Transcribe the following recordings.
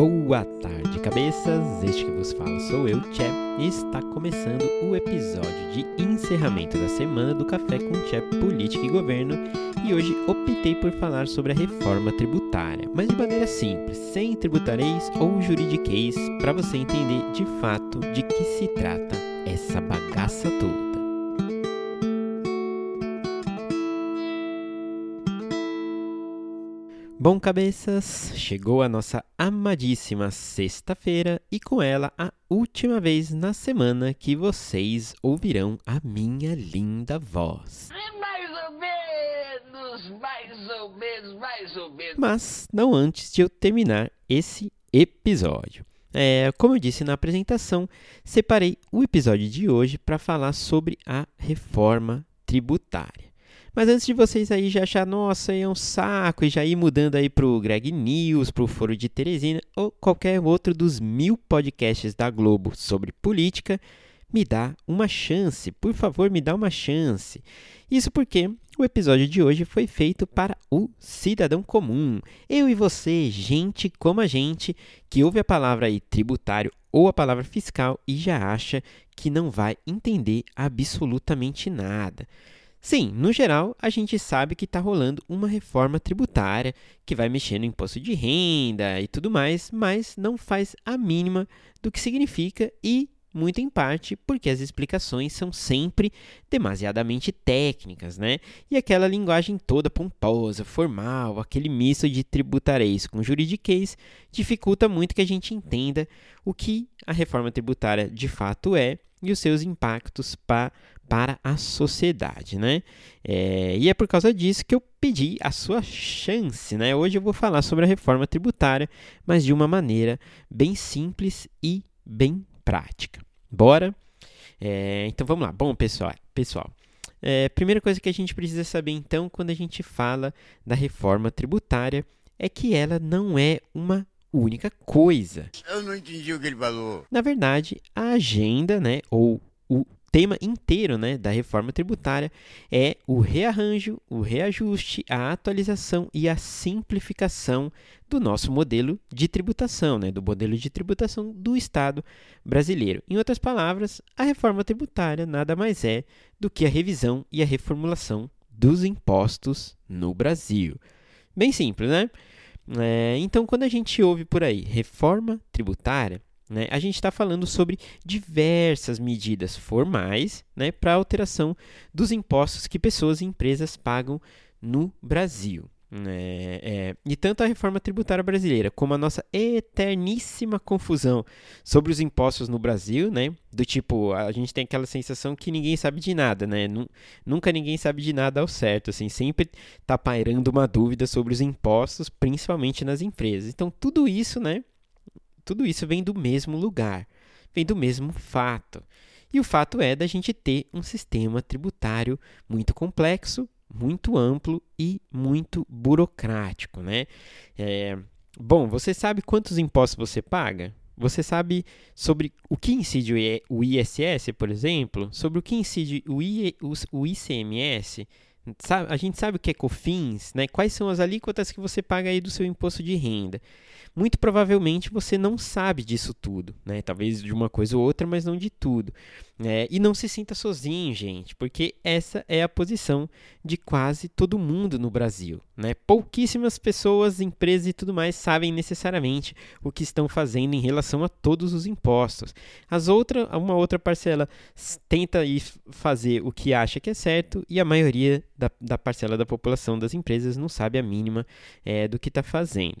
Boa tarde, cabeças! Este que vos fala sou eu, Tchê, e está começando o episódio de encerramento da semana do Café com Tchê Política e Governo. E hoje optei por falar sobre a reforma tributária, mas de maneira simples, sem tributareis ou juridiqueis, para você entender de fato de que se trata essa bagaça toda. Bom, cabeças, chegou a nossa amadíssima sexta-feira e com ela a última vez na semana que vocês ouvirão a minha linda voz. Mais ou menos, mais ou menos, mais ou menos. Mas não antes de eu terminar esse episódio. É, como eu disse na apresentação, separei o episódio de hoje para falar sobre a reforma tributária. Mas antes de vocês aí já achar, nossa, é um saco, e já ir mudando aí pro Greg News, pro Foro de Teresina, ou qualquer outro dos mil podcasts da Globo sobre política, me dá uma chance, por favor, me dá uma chance. Isso porque o episódio de hoje foi feito para o cidadão comum. Eu e você, gente como a gente, que ouve a palavra aí tributário ou a palavra fiscal e já acha que não vai entender absolutamente nada. Sim, no geral, a gente sabe que está rolando uma reforma tributária que vai mexer no imposto de renda e tudo mais, mas não faz a mínima do que significa e, muito em parte, porque as explicações são sempre demasiadamente técnicas, né? E aquela linguagem toda pomposa, formal, aquele misto de tributarês com juridiquês, dificulta muito que a gente entenda o que a reforma tributária de fato é e os seus impactos pa, para a sociedade, né? É, e é por causa disso que eu pedi a sua chance, né? Hoje eu vou falar sobre a reforma tributária, mas de uma maneira bem simples e bem prática. Bora? É, então vamos lá. Bom, pessoal, pessoal. É, primeira coisa que a gente precisa saber então, quando a gente fala da reforma tributária, é que ela não é uma única coisa. Eu não entendi o que ele falou. Na verdade, a agenda, né, ou o tema inteiro né, da reforma tributária é o rearranjo, o reajuste, a atualização e a simplificação do nosso modelo de tributação, né, do modelo de tributação do Estado brasileiro. Em outras palavras, a reforma tributária nada mais é do que a revisão e a reformulação dos impostos no Brasil. Bem simples, né? É, então, quando a gente ouve por aí reforma tributária, né, a gente está falando sobre diversas medidas formais né, para alteração dos impostos que pessoas e empresas pagam no Brasil. É, é, e tanto a reforma tributária brasileira como a nossa eterníssima confusão sobre os impostos no Brasil, né? Do tipo, a gente tem aquela sensação que ninguém sabe de nada, né? Nunca ninguém sabe de nada ao certo, assim, sempre tá pairando uma dúvida sobre os impostos, principalmente nas empresas. Então, tudo isso, né? Tudo isso vem do mesmo lugar, vem do mesmo fato. E o fato é da gente ter um sistema tributário muito complexo, muito amplo e muito burocrático, né? É, bom, você sabe quantos impostos você paga? Você sabe sobre o que incide o ISS, por exemplo? Sobre o que incide o, I, o ICMS? a gente sabe o que é COFINS, né? Quais são as alíquotas que você paga aí do seu imposto de renda? Muito provavelmente você não sabe disso tudo, né? Talvez de uma coisa ou outra, mas não de tudo. É, e não se sinta sozinho, gente, porque essa é a posição de quase todo mundo no Brasil. Né? Pouquíssimas pessoas, empresas e tudo mais sabem necessariamente o que estão fazendo em relação a todos os impostos. As uma outra parcela tenta ir fazer o que acha que é certo e a maioria da, da parcela da população das empresas não sabe a mínima é, do que está fazendo.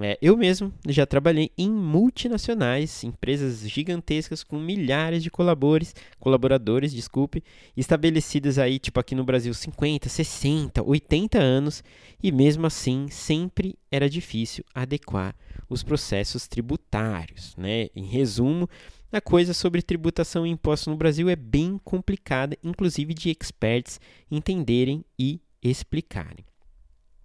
É, eu mesmo já trabalhei em multinacionais, empresas gigantescas com milhares de colaboradores, colaboradores, desculpe, estabelecidas aí, tipo aqui no Brasil, 50, 60, 80 anos, e mesmo assim sempre era difícil adequar os processos tributários. Né? Em resumo, a coisa sobre tributação e imposto no Brasil é bem complicada, inclusive de experts entenderem e explicarem.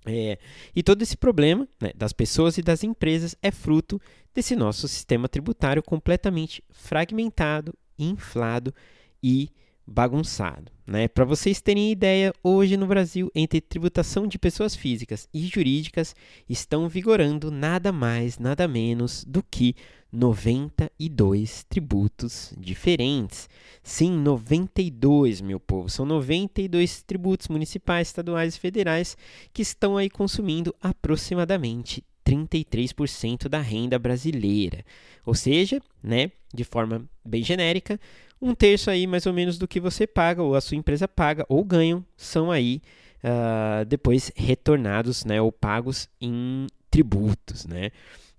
É, e todo esse problema né, das pessoas e das empresas é fruto desse nosso sistema tributário completamente fragmentado, inflado e bagunçado. Né? Para vocês terem ideia, hoje no Brasil, entre tributação de pessoas físicas e jurídicas, estão vigorando nada mais, nada menos do que 92 tributos diferentes. Sim, 92, meu povo. São 92 tributos municipais, estaduais e federais que estão aí consumindo aproximadamente 33% da renda brasileira. Ou seja, né, de forma bem genérica, um terço aí mais ou menos do que você paga ou a sua empresa paga ou ganham são aí uh, depois retornados, né, ou pagos em tributos, né?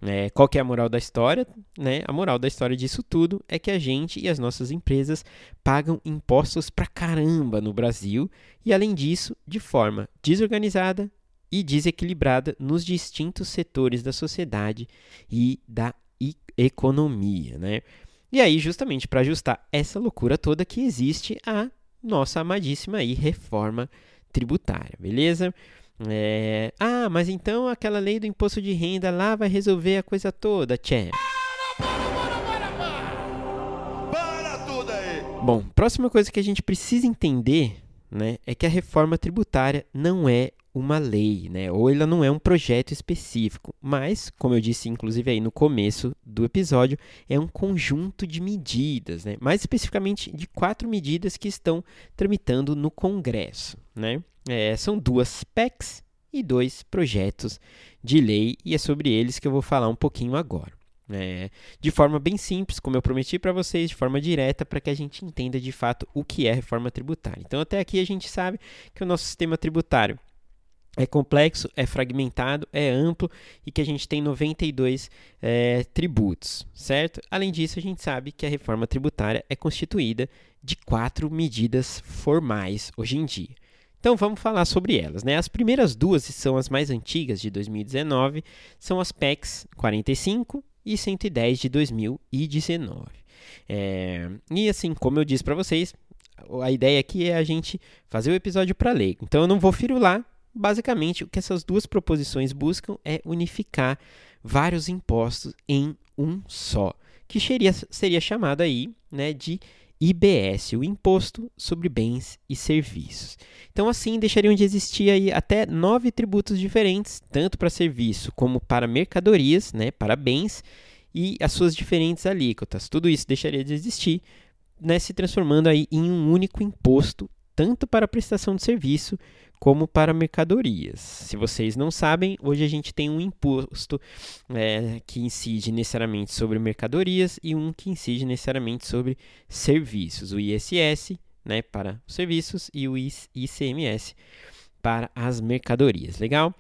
É, qual que é a moral da história? Né? A moral da história disso tudo é que a gente e as nossas empresas pagam impostos pra caramba no Brasil e, além disso, de forma desorganizada e desequilibrada nos distintos setores da sociedade e da economia. Né? E aí, justamente para ajustar essa loucura toda que existe a nossa amadíssima aí reforma tributária, beleza? É... Ah, mas então aquela lei do imposto de renda lá vai resolver a coisa toda, tchê. Para tudo aí! Bom, próxima coisa que a gente precisa entender né, é que a reforma tributária não é uma lei, né? Ou ela não é um projeto específico, mas, como eu disse inclusive aí no começo do episódio, é um conjunto de medidas, né? Mais especificamente de quatro medidas que estão tramitando no Congresso, né? É, são duas PECs e dois projetos de lei e é sobre eles que eu vou falar um pouquinho agora. É, de forma bem simples, como eu prometi para vocês, de forma direta, para que a gente entenda de fato o que é reforma tributária. Então, até aqui a gente sabe que o nosso sistema tributário é complexo, é fragmentado, é amplo e que a gente tem 92 é, tributos, certo? Além disso, a gente sabe que a reforma tributária é constituída de quatro medidas formais hoje em dia. Então vamos falar sobre elas. Né? As primeiras duas, que são as mais antigas, de 2019, são as PECs 45 e 110 de 2019. É, e assim, como eu disse para vocês, a ideia aqui é a gente fazer o episódio para ler. Então eu não vou firular Basicamente, o que essas duas proposições buscam é unificar vários impostos em um só, que seria, seria chamado aí né, de IBS, o Imposto sobre Bens e Serviços. Então, assim, deixariam de existir aí até nove tributos diferentes, tanto para serviço como para mercadorias, né, para bens, e as suas diferentes alíquotas. Tudo isso deixaria de existir, né, se transformando aí em um único imposto, tanto para prestação de serviço como para mercadorias. Se vocês não sabem, hoje a gente tem um imposto é, que incide necessariamente sobre mercadorias e um que incide necessariamente sobre serviços, o ISS né, para os serviços e o ICMS para as mercadorias. Legal?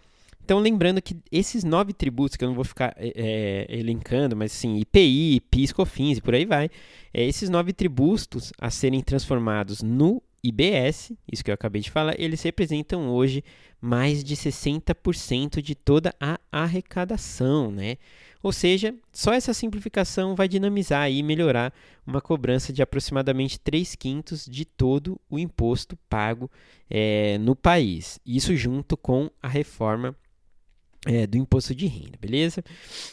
Então, lembrando que esses nove tributos, que eu não vou ficar é, é elencando, mas sim, IPI, PIS, COFINS e por aí vai, é, esses nove tributos a serem transformados no IBS, isso que eu acabei de falar, eles representam hoje mais de 60% de toda a arrecadação, né? Ou seja, só essa simplificação vai dinamizar e melhorar uma cobrança de aproximadamente 3 quintos de todo o imposto pago é, no país. Isso junto com a reforma é, do imposto de renda, beleza?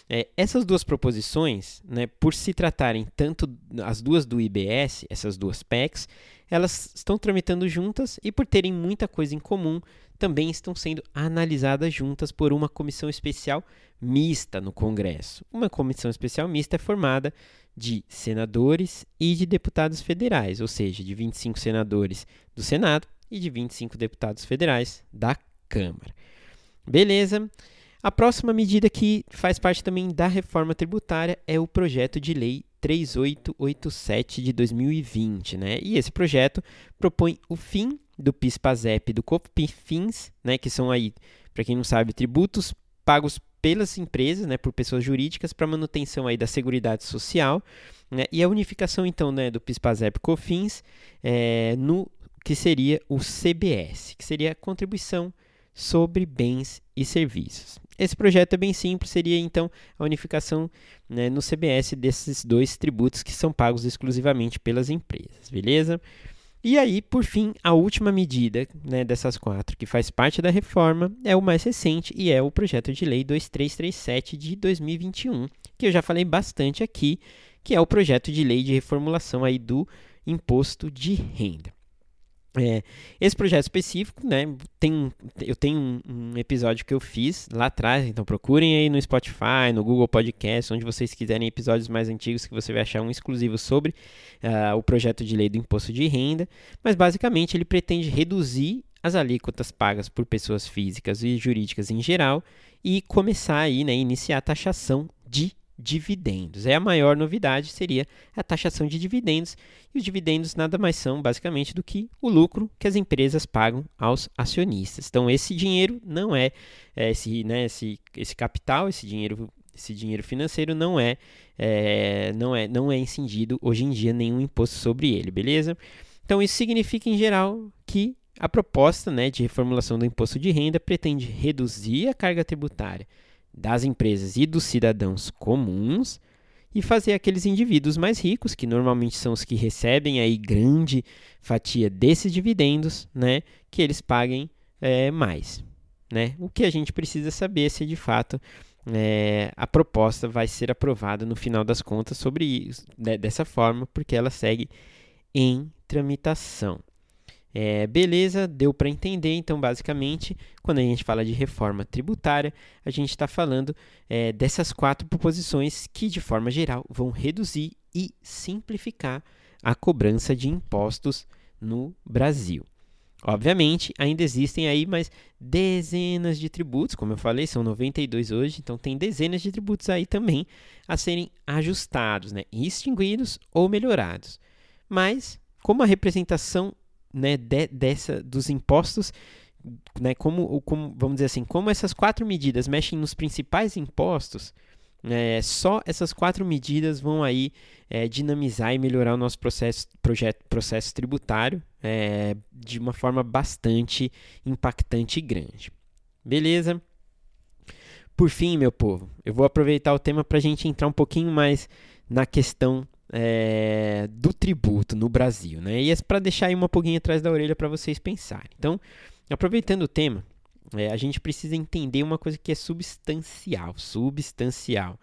É, essas duas proposições, né, por se tratarem tanto as duas do IBS, essas duas PECs, elas estão tramitando juntas e por terem muita coisa em comum, também estão sendo analisadas juntas por uma comissão especial mista no Congresso. Uma comissão especial mista é formada de senadores e de deputados federais, ou seja, de 25 senadores do Senado e de 25 deputados federais da Câmara. Beleza? A próxima medida que faz parte também da reforma tributária é o projeto de lei 3887 de 2020, né? E esse projeto propõe o fim do PIS/PASEP e do COFINS, né, que são aí, para quem não sabe, tributos pagos pelas empresas, né, por pessoas jurídicas para manutenção aí da seguridade social, né? E a unificação então, né, do PIS/PASEP e COFINS é, no que seria o CBS, que seria a contribuição sobre bens e serviços. Esse projeto é bem simples, seria então a unificação né, no CBS desses dois tributos que são pagos exclusivamente pelas empresas, beleza? E aí, por fim, a última medida né, dessas quatro que faz parte da reforma é o mais recente e é o projeto de lei 2337 de 2021, que eu já falei bastante aqui, que é o projeto de lei de reformulação aí do imposto de renda. É, esse projeto específico, né, tem, eu tenho um, um, episódio que eu fiz lá atrás, então procurem aí no Spotify, no Google Podcast, onde vocês quiserem episódios mais antigos que você vai achar um exclusivo sobre uh, o projeto de lei do imposto de renda, mas basicamente ele pretende reduzir as alíquotas pagas por pessoas físicas e jurídicas em geral e começar aí, né, iniciar a taxação de dividendos. É a maior novidade seria a taxação de dividendos, e os dividendos nada mais são basicamente do que o lucro que as empresas pagam aos acionistas. Então esse dinheiro não é, é esse, né, esse, esse capital, esse dinheiro esse dinheiro financeiro não é, é, não é não é incidido hoje em dia nenhum imposto sobre ele, beleza? Então isso significa em geral que a proposta né, de reformulação do imposto de renda pretende reduzir a carga tributária das empresas e dos cidadãos comuns e fazer aqueles indivíduos mais ricos, que normalmente são os que recebem aí grande fatia desses dividendos, né, que eles paguem é, mais. Né? O que a gente precisa saber é se de fato é, a proposta vai ser aprovada no final das contas sobre isso, dessa forma, porque ela segue em tramitação. É, beleza, deu para entender. Então, basicamente, quando a gente fala de reforma tributária, a gente está falando é, dessas quatro proposições que, de forma geral, vão reduzir e simplificar a cobrança de impostos no Brasil. Obviamente, ainda existem aí mais dezenas de tributos, como eu falei, são 92 hoje, então tem dezenas de tributos aí também a serem ajustados, né, extinguidos ou melhorados. Mas, como a representação né, de, dessa, dos impostos, né, como, como, vamos dizer assim, como essas quatro medidas mexem nos principais impostos, é, só essas quatro medidas vão aí é, dinamizar e melhorar o nosso processo, projeto, processo tributário é, de uma forma bastante impactante e grande. Beleza? Por fim, meu povo, eu vou aproveitar o tema para a gente entrar um pouquinho mais na questão é, do tributo no Brasil, né? E é para deixar aí uma pulguinha atrás da orelha para vocês pensarem. Então, aproveitando o tema, é, a gente precisa entender uma coisa que é substancial, substancial.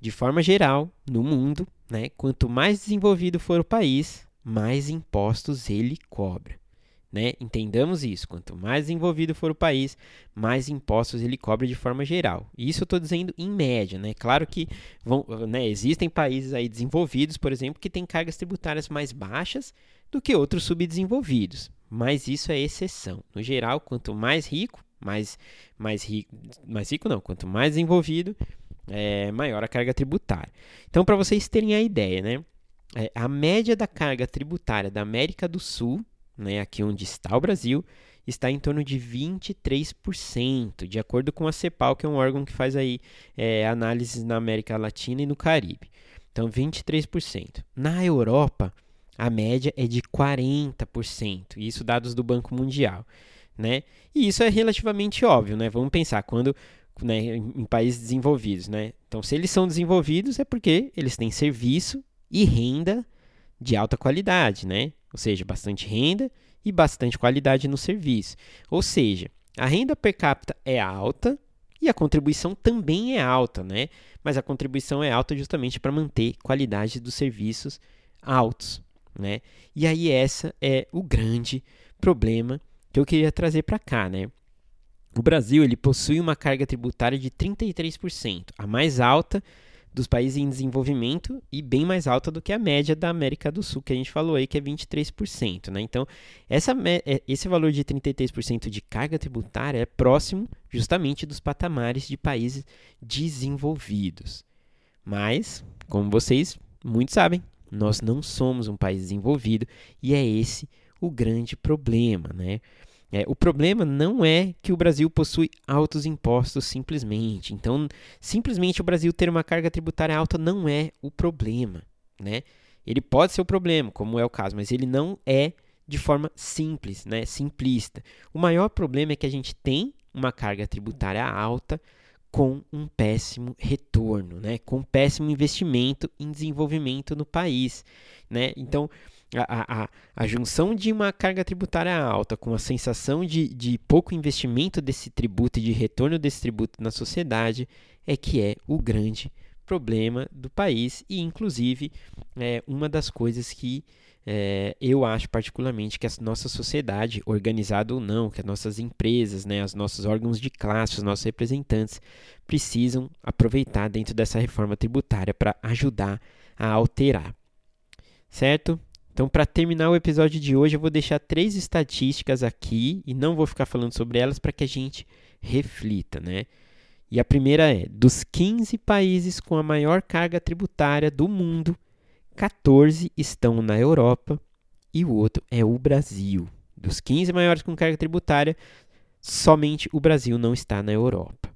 De forma geral, no mundo, né, quanto mais desenvolvido for o país, mais impostos ele cobra. Né? Entendamos isso. Quanto mais desenvolvido for o país, mais impostos ele cobra de forma geral. Isso eu estou dizendo em média. Né? Claro que vão, né, existem países aí desenvolvidos, por exemplo, que têm cargas tributárias mais baixas do que outros subdesenvolvidos. Mas isso é exceção. No geral, quanto mais rico, mais, mais rico, mais rico não, quanto mais desenvolvido, é, maior a carga tributária. Então, para vocês terem a ideia, né? É, a média da carga tributária da América do Sul né, aqui onde está o Brasil, está em torno de 23%, de acordo com a CEPAL, que é um órgão que faz aí é, análises na América Latina e no Caribe. Então, 23%. Na Europa, a média é de 40%, isso dados do Banco Mundial. Né? E isso é relativamente óbvio, né? Vamos pensar, quando né, em países desenvolvidos, né? Então, se eles são desenvolvidos, é porque eles têm serviço e renda de alta qualidade, né? Ou seja, bastante renda e bastante qualidade no serviço. Ou seja, a renda per capita é alta e a contribuição também é alta, né? Mas a contribuição é alta justamente para manter qualidade dos serviços altos, né? E aí essa é o grande problema que eu queria trazer para cá, né? O Brasil ele possui uma carga tributária de 33%, a mais alta dos países em desenvolvimento e bem mais alta do que a média da América do Sul, que a gente falou aí, que é 23%. Né? Então, essa, é, esse valor de 33% de carga tributária é próximo justamente dos patamares de países desenvolvidos. Mas, como vocês muito sabem, nós não somos um país desenvolvido e é esse o grande problema, né? É, o problema não é que o Brasil possui altos impostos simplesmente. Então, simplesmente o Brasil ter uma carga tributária alta não é o problema, né? Ele pode ser o problema, como é o caso, mas ele não é de forma simples, né? Simplista. O maior problema é que a gente tem uma carga tributária alta com um péssimo retorno, né? Com um péssimo investimento em desenvolvimento no país, né? Então, a, a, a junção de uma carga tributária alta com a sensação de, de pouco investimento desse tributo e de retorno desse tributo na sociedade é que é o grande problema do país e, inclusive, é uma das coisas que é, eu acho particularmente que a nossa sociedade, organizada ou não, que as nossas empresas, né, os nossos órgãos de classe, os nossos representantes, precisam aproveitar dentro dessa reforma tributária para ajudar a alterar. Certo? Então, para terminar o episódio de hoje, eu vou deixar três estatísticas aqui e não vou ficar falando sobre elas para que a gente reflita, né? E a primeira é: dos 15 países com a maior carga tributária do mundo, 14 estão na Europa e o outro é o Brasil. Dos 15 maiores com carga tributária, somente o Brasil não está na Europa.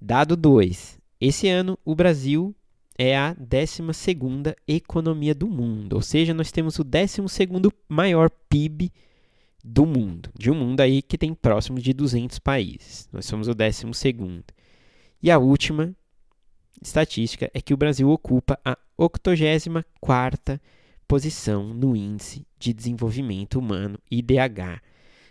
Dado 2. Esse ano, o Brasil é a 12 economia do mundo, ou seja, nós temos o 12 maior PIB do mundo, de um mundo aí que tem próximo de 200 países. Nós somos o 12 E a última estatística é que o Brasil ocupa a 84ª posição no Índice de Desenvolvimento Humano, IDH.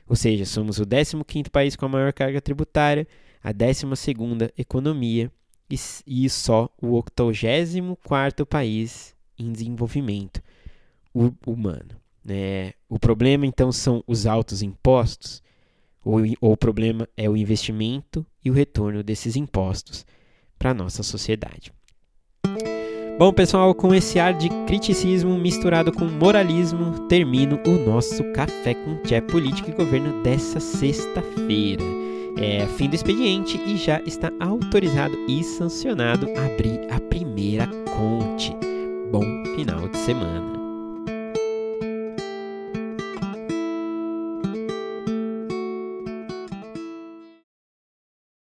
Ou seja, somos o 15º país com a maior carga tributária, a 12ª economia e, só o 84º país em desenvolvimento humano. Né? O problema, então, são os altos impostos, ou, ou o problema é o investimento e o retorno desses impostos para a nossa sociedade. Bom, pessoal, com esse ar de criticismo misturado com moralismo, termino o nosso Café com Tché Política e Governo dessa sexta-feira. É fim do expediente e já está autorizado e sancionado abrir a primeira conte. Bom final de semana.